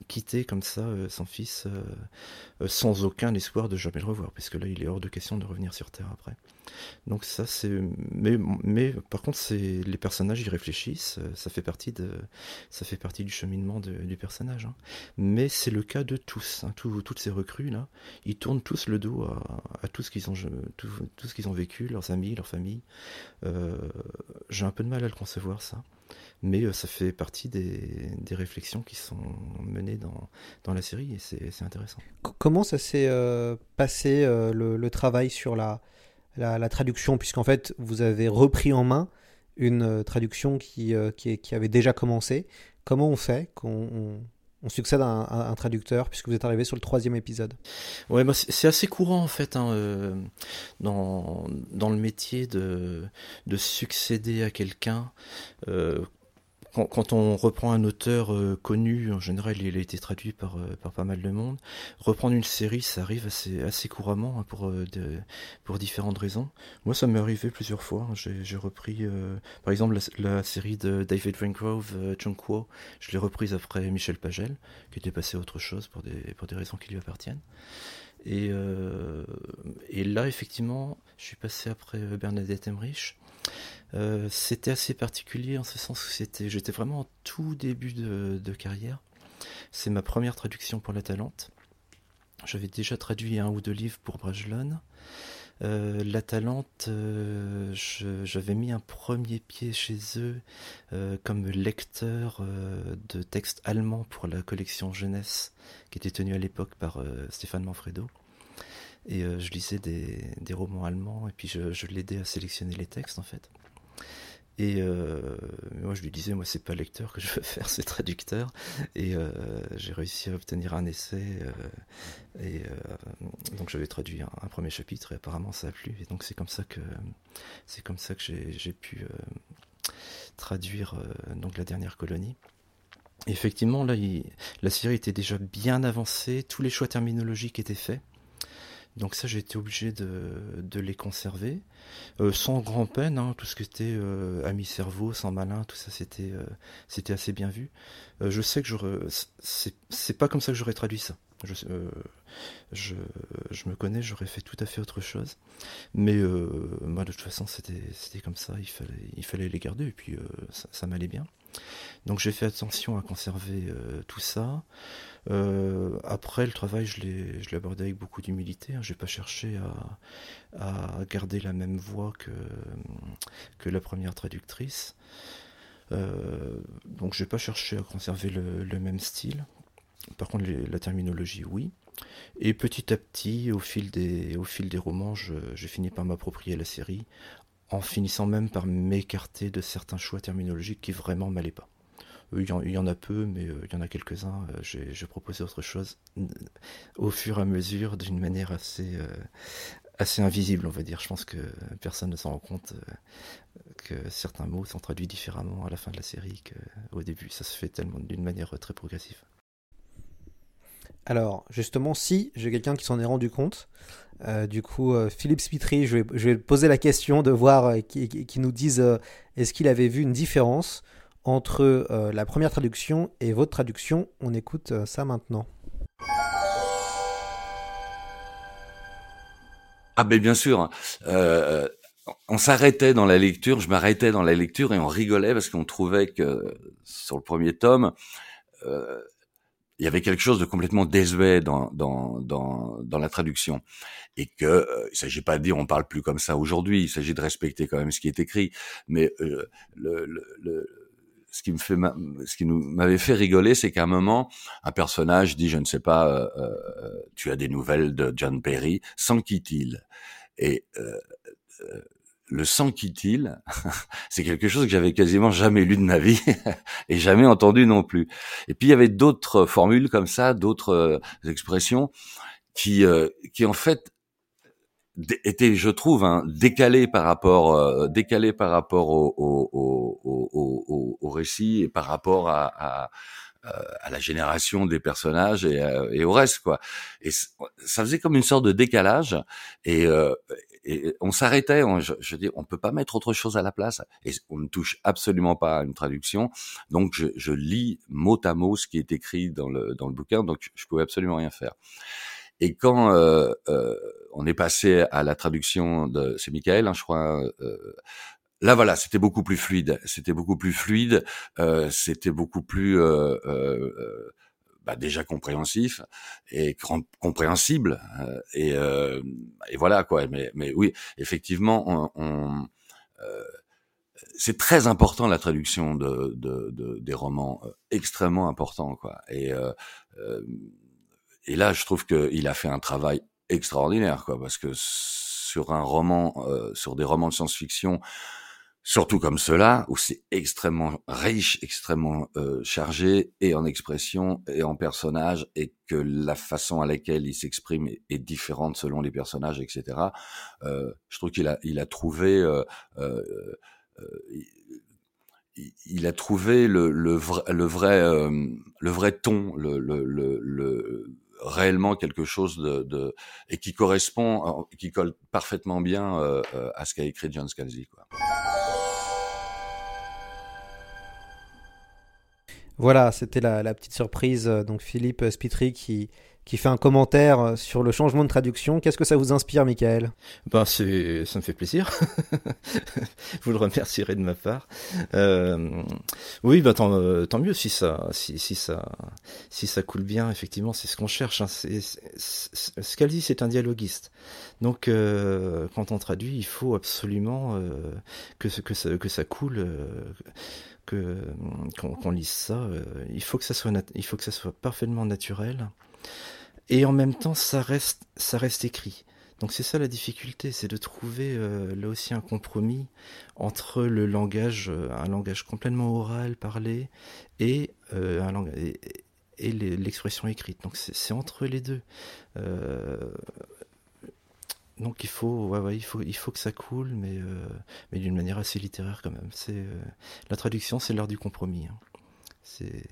quitter comme ça son fils sans aucun espoir de jamais le revoir, puisque là, il est hors de question de revenir sur Terre après. Donc ça, c'est... Mais, mais par contre, c'est les personnages y réfléchissent, ça fait partie, de... ça fait partie du cheminement du personnage. Hein. Mais c'est le cas de tous, hein. toutes ces recrues-là, ils tournent tous le dos à, tout ce qu'ils ont, tout, ce qu'ils ont vécu, leurs amis, leur famille. J'ai un peu de mal à le concevoir, ça mais euh, ça fait partie des, des, réflexions qui sont menées dans, dans la série et c'est intéressant. Comment ça s'est euh, passé euh, le, travail sur la, la, traduction, puisqu'en fait vous avez repris en main une traduction qui, qui, qui, avait déjà commencé. Comment on fait qu'on on, succède à un, traducteur puisque vous êtes arrivé sur le troisième épisode? Ouais, bah c'est assez courant en fait hein, dans, dans le métier de, de succéder à quelqu'un quand, on reprend un auteur euh, connu, en général il a été traduit par, euh, par pas mal de monde, reprendre une série ça arrive assez, assez couramment hein, pour, euh, pour différentes raisons. Moi ça m'est arrivé plusieurs fois, hein. j'ai repris par exemple la, série de David Rengrove, Kuo, je l'ai reprise après Michel Pagel, qui était passé à autre chose pour des, pour des raisons qui lui appartiennent. Et, et là effectivement je suis passé après Bernadette Emmerich. Euh, c'était assez particulier en ce sens où c'était, j'étais vraiment en tout début de, carrière. C'est ma première traduction pour La Talente. J'avais déjà traduit un ou deux livres pour Brajlon. Euh, la Talente, euh, j'avais mis un premier pied chez eux comme lecteur de textes allemands pour la collection jeunesse qui était tenue à l'époque par Stéphane Manfredo. Et je lisais des, romans allemands et puis je l'aidais à sélectionner les textes en fait. Et euh, moi, je lui disais, moi, c'est pas lecteur que je veux faire, c'est traducteur. Et euh, j'ai réussi à obtenir un essai. Euh, et donc, j'avais traduit un, premier chapitre et apparemment, ça a plu. Et donc, c'est comme ça que c'est comme ça que j'ai pu traduire donc la dernière colonie. effectivement, là, la série était déjà bien avancée, tous les choix terminologiques étaient faits. Donc ça, j'ai été obligé de, les conserver, euh, sans grand peine. Hein, tout ce qui était euh, ami cerveau, sans malin, tout ça, c'était euh, assez bien vu. je sais que c'est pas comme ça que j'aurais traduit ça. Je, je, me connais, j'aurais fait tout à fait autre chose. Mais moi, de toute façon, c'était comme ça. Il fallait les garder et puis ça, ça m'allait bien. Donc j'ai fait attention à conserver tout ça. Euh, après, le travail, je l'ai abordé avec beaucoup d'humilité. Hein. Je n'ai pas cherché à, garder la même voix que, la première traductrice. Euh, donc, je n'ai pas cherché à conserver le même style. Par contre, la terminologie, oui. Et petit à petit, au fil des, romans, j'ai fini par m'approprier la série, en finissant même par m'écarter de certains choix terminologiques qui vraiment m'allaient pas. Il y, en, a peu, mais euh, il y en a quelques-uns. Euh, j'ai proposé autre chose au fur et à mesure, d'une manière assez, euh, assez invisible, on va dire. Je pense que personne ne s'en rend compte que certains mots sont traduits différemment à la fin de la série qu'au début. Ça se fait tellement d'une manière très progressive. Alors, justement, si j'ai quelqu'un qui s'en est rendu compte, du coup, Philippe Spitry, je vais, poser la question de voir qui, qui, nous dise est-ce qu'il avait vu une différence entre euh, la première traduction et votre traduction? On écoute euh, ça maintenant. Ah ben bien sûr. Euh, on s'arrêtait dans la lecture, je m'arrêtais dans la lecture et on rigolait parce qu'on trouvait que sur le premier tome, il y avait quelque chose de complètement désuet dans, dans, dans, dans la traduction. Et que euh, il s'agit pas de dire on parle plus comme ça aujourd'hui, il s'agit de respecter quand même ce qui est écrit. Mais le, le, le ce qui me fait, ce qui nous m'avait fait rigoler, c'est qu'à un moment, un personnage dit, je ne sais pas, euh, euh, tu as des nouvelles de John Perry, sans quitte-t-il Et euh, le sans quitte-t-il, c'est quelque chose que j'avais quasiment jamais lu de ma vie et jamais entendu non plus. Et puis il y avait d'autres formules comme ça, d'autres expressions qui, qui en fait était, je trouve, hein, décalé par rapport, euh, par rapport au, au, au, au, récit et par rapport à, à, à la génération des personnages et, et, au reste quoi. Et ça faisait comme une sorte de décalage et, et on s'arrêtait. Je, je dis, on peut pas mettre autre chose à la place. Et on ne touche absolument pas à une traduction. Donc je, je lis mot à mot ce qui est écrit dans le dans le bouquin. Donc je pouvais absolument rien faire. Et quand euh, euh, on est passé à la traduction de, c'est Michael, hein, je crois. Euh, là, voilà, c'était beaucoup plus fluide. C'était beaucoup plus fluide. Euh, c'était beaucoup plus euh, euh, bah, déjà compréhensif et compréhensible. Et, et, voilà quoi. Mais, mais oui, effectivement, on, on c'est très important la traduction de, de, de des romans, extrêmement important quoi. Et euh, et là, je trouve qu'il a fait un travail extraordinaire, quoi, parce que sur un roman, euh, sur des romans de science-fiction, surtout comme cela, où c'est extrêmement riche, extrêmement euh, chargé, et en expression, et en personnages, et que la façon à laquelle il s'exprime est, différente selon les personnages, etc. Euh, je trouve qu'il a, il a trouvé euh, euh, il a trouvé le, le le vrai, le vrai ton, le, le, le, réellement quelque chose de, de, et qui correspond, qui colle parfaitement bien euh, euh, à ce qu'a écrit John Scalzi. Quoi. Voilà, c'était la, petite surprise. Donc Philippe Spitry qui fait un commentaire euh, sur le changement de traduction. Qu'est-ce que ça vous inspire, Michael? Ben ça me fait plaisir. vous le remercierez de ma part. Euh, oui, ben tant, euh, mieux si ça, si, coule bien. Effectivement, c'est ce qu'on cherche. Hein. Ce qu'elle dit, c'est un dialoguiste. Donc, euh, quand on traduit, il faut absolument euh, que, ça, que ça coule. Euh, qu'on, lise ça, il faut que ça soit il faut que ça soit parfaitement naturel et en même temps ça reste écrit. Donc c'est ça la difficulté, c'est de trouver euh, là aussi un compromis entre le langage, euh, un langage complètement oral, parlé, euh, et, l'expression écrite. Donc c'est entre les deux. Donc il faut, ouais, ouais, il faut, il faut que ça coule, mais, mais d'une manière assez littéraire quand même. C'est la traduction, c'est l'heure du compromis. Hein. C'est,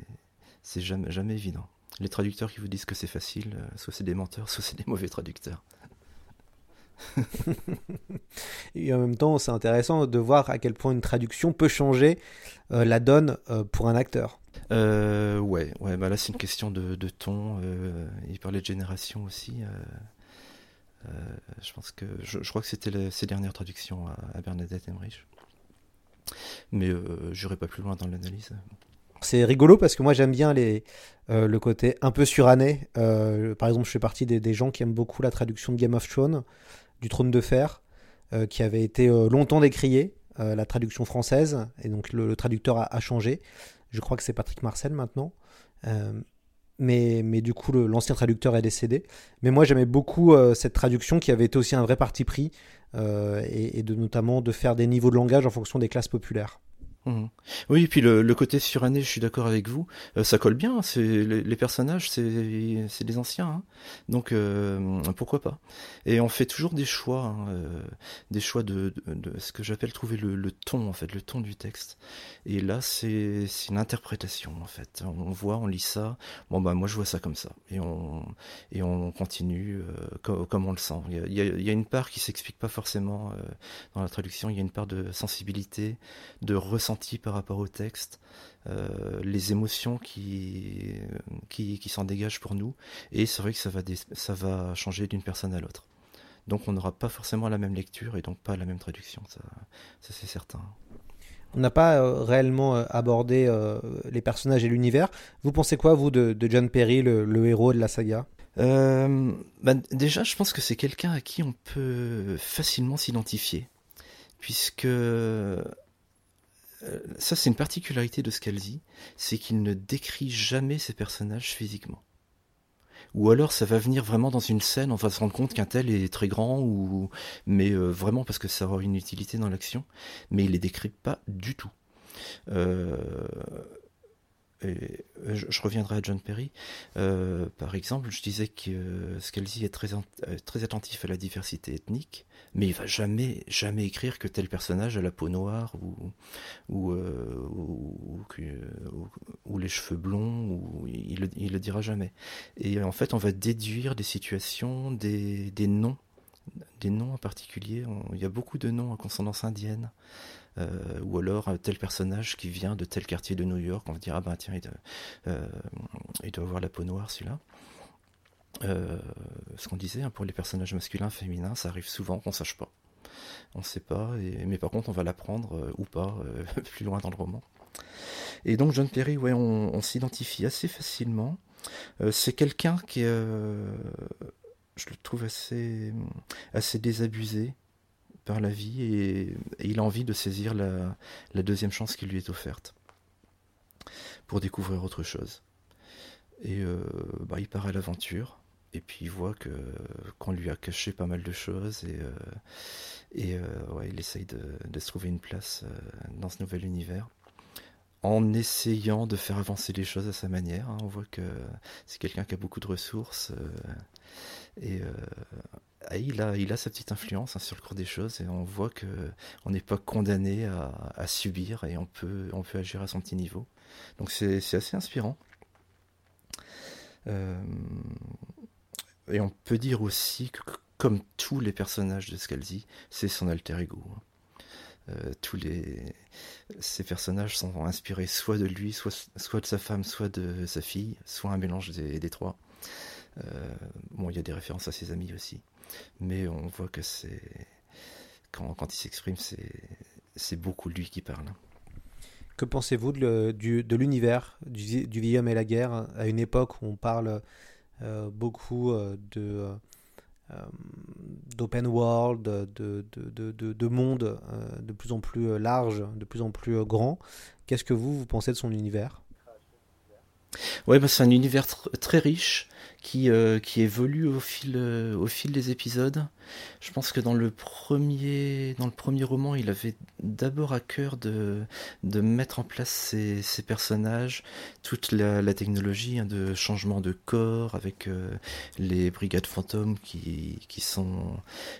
c'est jamais, jamais évident les traducteurs qui vous disent que c'est facile, euh, soit c'est des menteurs, soit c'est des mauvais traducteurs. et en même temps, c'est intéressant de voir à quel point une traduction peut changer euh, la donne euh, pour un acteur. ouais, ouais, bah là c'est une question de, ton. il parlait de génération aussi. Je pense que je, crois que c'était ses dernières traductions à, Bernadette Emmerich. Mais j'irai pas plus loin dans l'analyse. C'est rigolo parce que moi j'aime bien euh, le côté un peu suranné. Euh, par exemple, je fais partie des, gens qui aiment beaucoup la traduction de Game of Thrones, du Trône de Fer, euh, qui avait été longtemps décriée, la traduction française, et donc le, traducteur a, changé. Je crois que c'est Patrick Marcel maintenant. Mais, du coup, l'ancien traducteur est décédé. Mais moi j'aimais beaucoup cette traduction qui avait été aussi un vrai parti pris, et, et notamment de faire des niveaux de langage en fonction des classes populaires. Mmh. Oui, et puis le, côté suranné, je suis d'accord avec vous, euh, ça colle bien. C'est les, personnages, c'est des anciens, hein. donc euh, pourquoi pas. Et on fait toujours des choix, hein, euh, des choix de, ce que j'appelle trouver le, ton en fait, le ton du texte. Et là, c'est une interprétation en fait. On voit, on lit ça. Bon bah moi je vois ça comme ça, et on et on continue comme, on le sent. Il y a, y a une part qui s'explique pas forcément dans la traduction. Il y a une part de sensibilité, de ressenti par rapport au texte, euh, les émotions qui, qui, qui s'en dégagent pour nous. Et c'est vrai que ça va, ça va changer d'une personne à l'autre. Donc on n'aura pas forcément la même lecture et donc pas la même traduction, ça, ça c'est certain. On n'a pas euh, réellement euh, abordé les personnages et l'univers. Vous pensez quoi, vous, de, John Perry, le, héros de la saga? Bah, Déjà, je pense que c'est quelqu'un à qui on peut facilement s'identifier, puisque ça c'est une particularité de Scalzi, c'est qu'il ne décrit jamais ses personnages physiquement. Ou alors ça va venir vraiment dans une scène, on va se rendre compte qu'un tel est très grand, ou mais euh, vraiment parce que ça aura une utilité dans l'action, mais il les décrit pas du tout. Euh, et je, reviendrai à John Perry. Euh, par exemple, je disais que euh, Scalzi est très, très attentif à la diversité ethnique, mais il va jamais, jamais écrire que tel personnage a la peau noire ou, euh, les cheveux blonds, il, il le dira jamais. Et en fait, on va déduire des situations, des, des noms, des noms en particulier. il y a beaucoup de noms à consonance indienne. Euh, ou alors tel personnage qui vient de tel quartier de New York, on va dire ah ben tiens il doit, euh, doit avoir la peau noire celui-là. Euh, ce qu'on disait hein, pour les personnages masculins, féminins, ça arrive souvent qu'on sache pas. On sait pas, mais par contre on va l'apprendre euh, ou pas euh, plus loin dans le roman. Et donc John Perry, ouais, on, s'identifie assez facilement. Euh, c'est quelqu'un qui, je le trouve assez, assez désabusé par la vie et, il a envie de saisir la, deuxième chance qui lui est offerte pour découvrir autre chose. Et euh, bah, il part à l'aventure. Et puis il voit que qu'on lui a caché pas mal de choses et, euh, euh, il essaye de, de, se trouver une place dans ce nouvel univers en essayant de faire avancer les choses à sa manière. Hein. On voit que c'est quelqu'un qui a beaucoup de ressources et il a, il a sa petite influence hein, sur le cours des choses et on voit que on n'est pas condamné à, subir et on peut, agir à son petit niveau. Donc c'est assez inspirant. Euh, et on peut dire aussi que, comme tous les personnages de Scalzi, c'est son alter ego. Euh, tous les ces personnages sont inspirés soit de lui, soit, de sa femme, soit de sa fille, soit un mélange des, trois. Euh, bon, il y a des références à ses amis aussi, mais on voit que c'est quand, quand il s'exprime, c'est beaucoup lui qui parle. Que pensez-vous de l'univers du, du et la guerre? À une époque où on parle euh, beaucoup de d'open world, de, de, de, de monde euh, de plus en plus large, de plus en plus grand. Qu'est-ce que vous, vous pensez de son univers? Ouais, bah c'est un univers tr très riche qui, euh, qui évolue au fil, euh, au fil des épisodes. Je pense que dans le premier, dans le premier roman, il avait d'abord à cœur de, de mettre en place ces, ces personnages, toute la, technologie hein, de changement de corps avec euh, les brigades fantômes qui, qui sont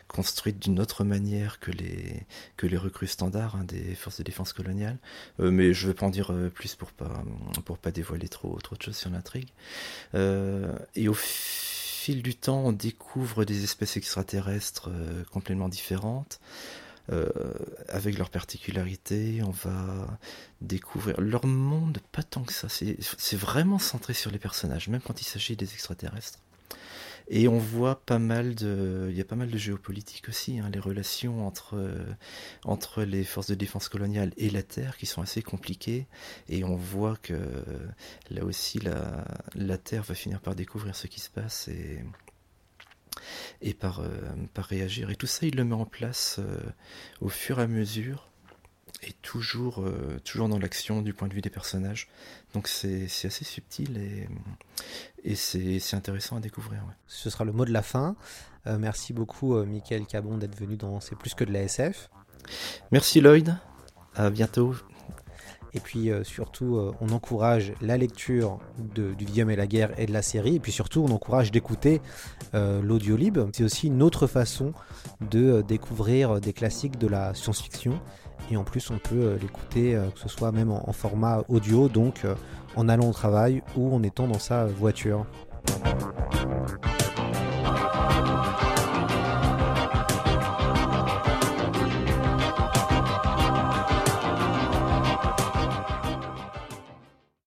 construites d'une autre manière que les, que les recrues standards hein, des forces de défense coloniales. Euh, mais je ne vais pas en dire euh, plus pour pas, pour pas dévoiler trop, trop de choses sur l'intrigue. Euh, et au fil du temps, on découvre des espèces extraterrestres euh, complètement différentes. Euh, avec leurs particularités, on va découvrir leur monde, pas tant que ça, c'est vraiment centré sur les personnages, même quand il s'agit des extraterrestres. Et on voit pas mal de, il y a pas mal de géopolitique aussi, hein, les relations entre euh, entre les forces de défense coloniale et la Terre qui sont assez compliquées. Et on voit que là aussi la la Terre va finir par découvrir ce qui se passe et et par, euh, par réagir. Et tout ça, il le met en place euh, au fur et à mesure et toujours, euh, toujours dans l'action du point de vue des personnages. Donc c'est assez subtil et, et c'est intéressant à découvrir. Ouais. Ce sera le mot de la fin. Euh, merci beaucoup, euh, Michael Cabon, d'être venu dans C'est plus que de la SF. Merci Lloyd. À bientôt. Et puis euh, surtout, on encourage la lecture de, du Guillaume et la guerre et de la série. Et puis surtout, on encourage d'écouter euh, l'audiolib. C'est aussi une autre façon de découvrir des classiques de la science-fiction et en plus on peut euh, l'écouter euh, que ce soit même en, format audio, donc euh, en allant au travail ou en étant dans sa voiture.